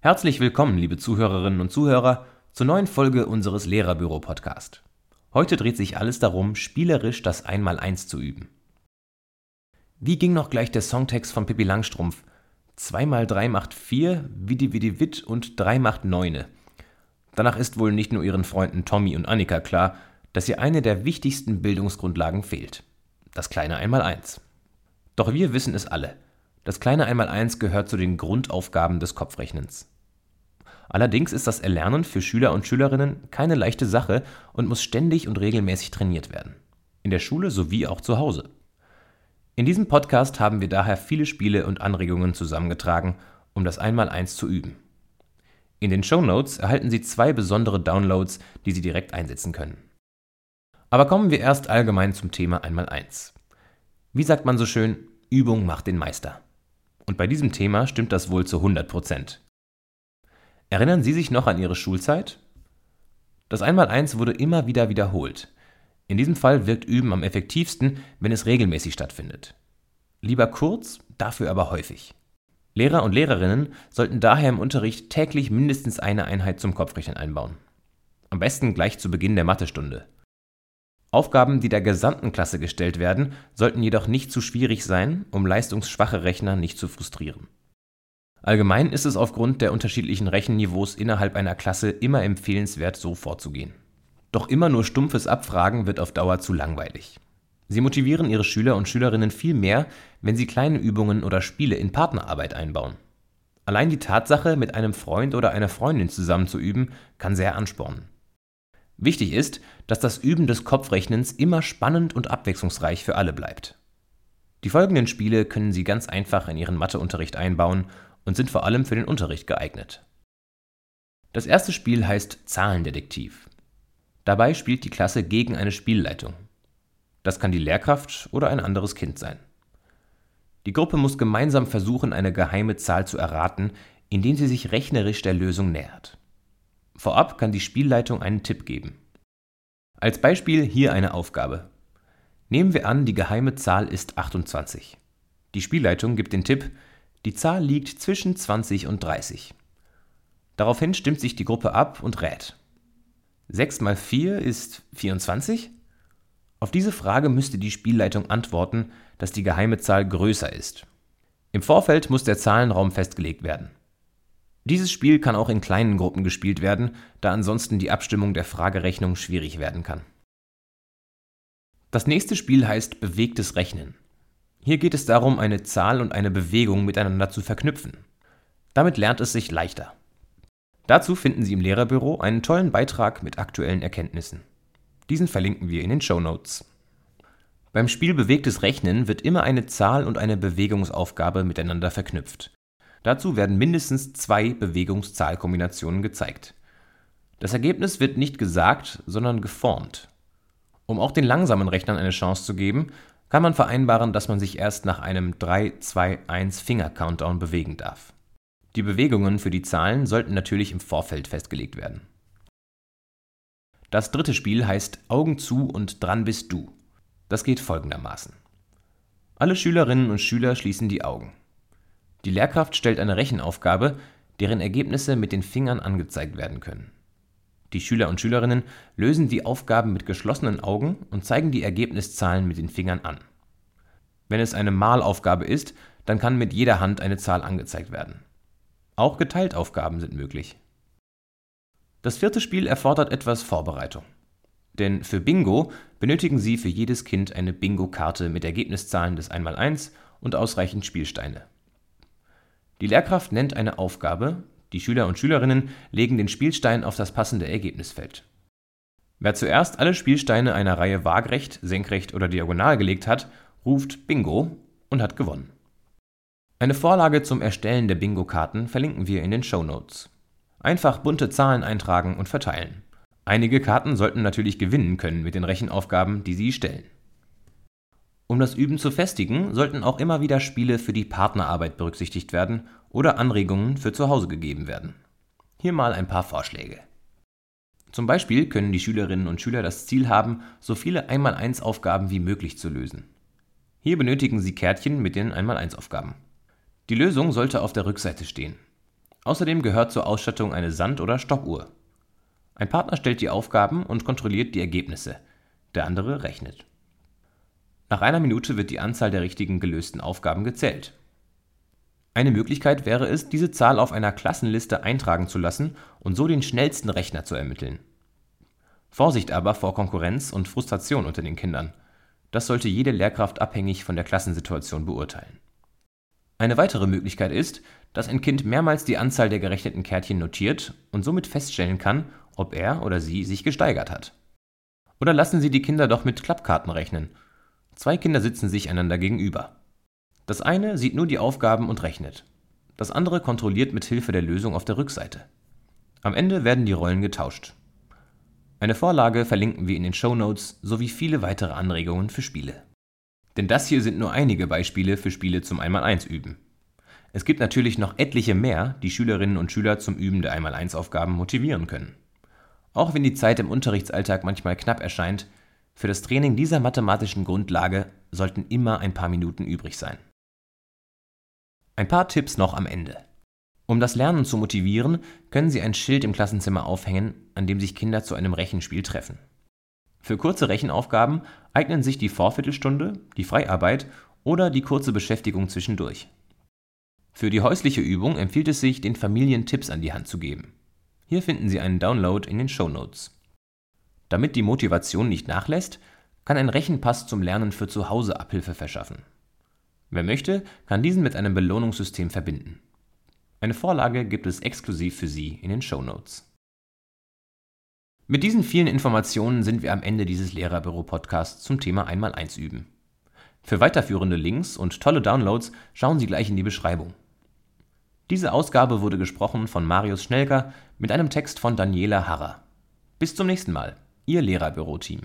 Herzlich willkommen, liebe Zuhörerinnen und Zuhörer, zur neuen Folge unseres Lehrerbüro-Podcast. Heute dreht sich alles darum, spielerisch das Einmaleins zu üben. Wie ging noch gleich der Songtext von Pippi Langstrumpf? 2 mal 3 macht 4, Widi Widi Witt und 3 macht 9. Danach ist wohl nicht nur ihren Freunden Tommy und Annika klar, dass ihr eine der wichtigsten Bildungsgrundlagen fehlt. Das kleine Einmaleins. Doch wir wissen es alle. Das kleine Einmaleins gehört zu den Grundaufgaben des Kopfrechnens. Allerdings ist das Erlernen für Schüler und Schülerinnen keine leichte Sache und muss ständig und regelmäßig trainiert werden. In der Schule sowie auch zu Hause. In diesem Podcast haben wir daher viele Spiele und Anregungen zusammengetragen, um das Einmaleins zu üben. In den Show Notes erhalten Sie zwei besondere Downloads, die Sie direkt einsetzen können. Aber kommen wir erst allgemein zum Thema Einmaleins. Wie sagt man so schön, Übung macht den Meister. Und bei diesem Thema stimmt das wohl zu 100 Prozent. Erinnern Sie sich noch an Ihre Schulzeit? Das Einmaleins wurde immer wieder wiederholt. In diesem Fall wirkt Üben am effektivsten, wenn es regelmäßig stattfindet. Lieber kurz, dafür aber häufig. Lehrer und Lehrerinnen sollten daher im Unterricht täglich mindestens eine Einheit zum Kopfrechnen einbauen. Am besten gleich zu Beginn der Mathestunde. Aufgaben, die der gesamten Klasse gestellt werden, sollten jedoch nicht zu schwierig sein, um leistungsschwache Rechner nicht zu frustrieren. Allgemein ist es aufgrund der unterschiedlichen Rechenniveaus innerhalb einer Klasse immer empfehlenswert, so vorzugehen. Doch immer nur stumpfes Abfragen wird auf Dauer zu langweilig. Sie motivieren ihre Schüler und Schülerinnen viel mehr, wenn sie kleine Übungen oder Spiele in Partnerarbeit einbauen. Allein die Tatsache, mit einem Freund oder einer Freundin zusammen zu üben, kann sehr anspornen. Wichtig ist, dass das Üben des Kopfrechnens immer spannend und abwechslungsreich für alle bleibt. Die folgenden Spiele können Sie ganz einfach in Ihren Matheunterricht einbauen und sind vor allem für den Unterricht geeignet. Das erste Spiel heißt Zahlendetektiv. Dabei spielt die Klasse gegen eine Spielleitung. Das kann die Lehrkraft oder ein anderes Kind sein. Die Gruppe muss gemeinsam versuchen, eine geheime Zahl zu erraten, indem sie sich rechnerisch der Lösung nähert. Vorab kann die Spielleitung einen Tipp geben. Als Beispiel hier eine Aufgabe. Nehmen wir an, die geheime Zahl ist 28. Die Spielleitung gibt den Tipp, die Zahl liegt zwischen 20 und 30. Daraufhin stimmt sich die Gruppe ab und rät. 6 mal 4 ist 24? Auf diese Frage müsste die Spielleitung antworten, dass die geheime Zahl größer ist. Im Vorfeld muss der Zahlenraum festgelegt werden. Dieses Spiel kann auch in kleinen Gruppen gespielt werden, da ansonsten die Abstimmung der Fragerechnung schwierig werden kann. Das nächste Spiel heißt bewegtes Rechnen. Hier geht es darum, eine Zahl und eine Bewegung miteinander zu verknüpfen. Damit lernt es sich leichter. Dazu finden Sie im Lehrerbüro einen tollen Beitrag mit aktuellen Erkenntnissen. Diesen verlinken wir in den Show Notes. Beim Spiel Bewegtes Rechnen wird immer eine Zahl und eine Bewegungsaufgabe miteinander verknüpft. Dazu werden mindestens zwei Bewegungszahlkombinationen gezeigt. Das Ergebnis wird nicht gesagt, sondern geformt. Um auch den langsamen Rechnern eine Chance zu geben, kann man vereinbaren, dass man sich erst nach einem 3-2-1-Finger-Countdown bewegen darf. Die Bewegungen für die Zahlen sollten natürlich im Vorfeld festgelegt werden. Das dritte Spiel heißt Augen zu und dran bist du. Das geht folgendermaßen. Alle Schülerinnen und Schüler schließen die Augen. Die Lehrkraft stellt eine Rechenaufgabe, deren Ergebnisse mit den Fingern angezeigt werden können. Die Schüler und Schülerinnen lösen die Aufgaben mit geschlossenen Augen und zeigen die Ergebniszahlen mit den Fingern an. Wenn es eine Malaufgabe ist, dann kann mit jeder Hand eine Zahl angezeigt werden. Auch Geteiltaufgaben sind möglich. Das vierte Spiel erfordert etwas Vorbereitung. Denn für Bingo benötigen Sie für jedes Kind eine Bingo-Karte mit Ergebniszahlen des 1x1 und ausreichend Spielsteine. Die Lehrkraft nennt eine Aufgabe, die Schüler und Schülerinnen legen den Spielstein auf das passende Ergebnisfeld. Wer zuerst alle Spielsteine einer Reihe waagrecht, senkrecht oder diagonal gelegt hat, ruft Bingo und hat gewonnen. Eine Vorlage zum Erstellen der Bingo-Karten verlinken wir in den Show Notes. Einfach bunte Zahlen eintragen und verteilen. Einige Karten sollten natürlich gewinnen können mit den Rechenaufgaben, die sie stellen. Um das Üben zu festigen, sollten auch immer wieder Spiele für die Partnerarbeit berücksichtigt werden oder Anregungen für zu Hause gegeben werden. Hier mal ein paar Vorschläge. Zum Beispiel können die Schülerinnen und Schüler das Ziel haben, so viele 1x1-Aufgaben wie möglich zu lösen. Hier benötigen sie Kärtchen mit den 1x1-Aufgaben. Die Lösung sollte auf der Rückseite stehen. Außerdem gehört zur Ausstattung eine Sand- oder Stoppuhr. Ein Partner stellt die Aufgaben und kontrolliert die Ergebnisse, der andere rechnet. Nach einer Minute wird die Anzahl der richtigen gelösten Aufgaben gezählt. Eine Möglichkeit wäre es, diese Zahl auf einer Klassenliste eintragen zu lassen und so den schnellsten Rechner zu ermitteln. Vorsicht aber vor Konkurrenz und Frustration unter den Kindern. Das sollte jede Lehrkraft abhängig von der Klassensituation beurteilen. Eine weitere Möglichkeit ist, dass ein Kind mehrmals die Anzahl der gerechneten Kärtchen notiert und somit feststellen kann, ob er oder sie sich gesteigert hat. Oder lassen Sie die Kinder doch mit Klappkarten rechnen. Zwei Kinder sitzen sich einander gegenüber. Das eine sieht nur die Aufgaben und rechnet. Das andere kontrolliert mit Hilfe der Lösung auf der Rückseite. Am Ende werden die Rollen getauscht. Eine Vorlage verlinken wir in den Show Notes sowie viele weitere Anregungen für Spiele. Denn das hier sind nur einige Beispiele für Spiele zum 1x1 üben. Es gibt natürlich noch etliche mehr, die Schülerinnen und Schüler zum Üben der 1x1 Aufgaben motivieren können. Auch wenn die Zeit im Unterrichtsalltag manchmal knapp erscheint, für das Training dieser mathematischen Grundlage sollten immer ein paar Minuten übrig sein. Ein paar Tipps noch am Ende. Um das Lernen zu motivieren, können Sie ein Schild im Klassenzimmer aufhängen, an dem sich Kinder zu einem Rechenspiel treffen. Für kurze Rechenaufgaben eignen sich die Vorviertelstunde, die Freiarbeit oder die kurze Beschäftigung zwischendurch. Für die häusliche Übung empfiehlt es sich, den Familien Tipps an die Hand zu geben. Hier finden Sie einen Download in den Show Notes. Damit die Motivation nicht nachlässt, kann ein Rechenpass zum Lernen für zu Hause Abhilfe verschaffen. Wer möchte, kann diesen mit einem Belohnungssystem verbinden. Eine Vorlage gibt es exklusiv für Sie in den Show Notes. Mit diesen vielen Informationen sind wir am Ende dieses Lehrerbüro-Podcasts zum Thema Einmal-Eins üben. Für weiterführende Links und tolle Downloads schauen Sie gleich in die Beschreibung. Diese Ausgabe wurde gesprochen von Marius Schnelker mit einem Text von Daniela Harrer. Bis zum nächsten Mal, Ihr Lehrerbüro-Team.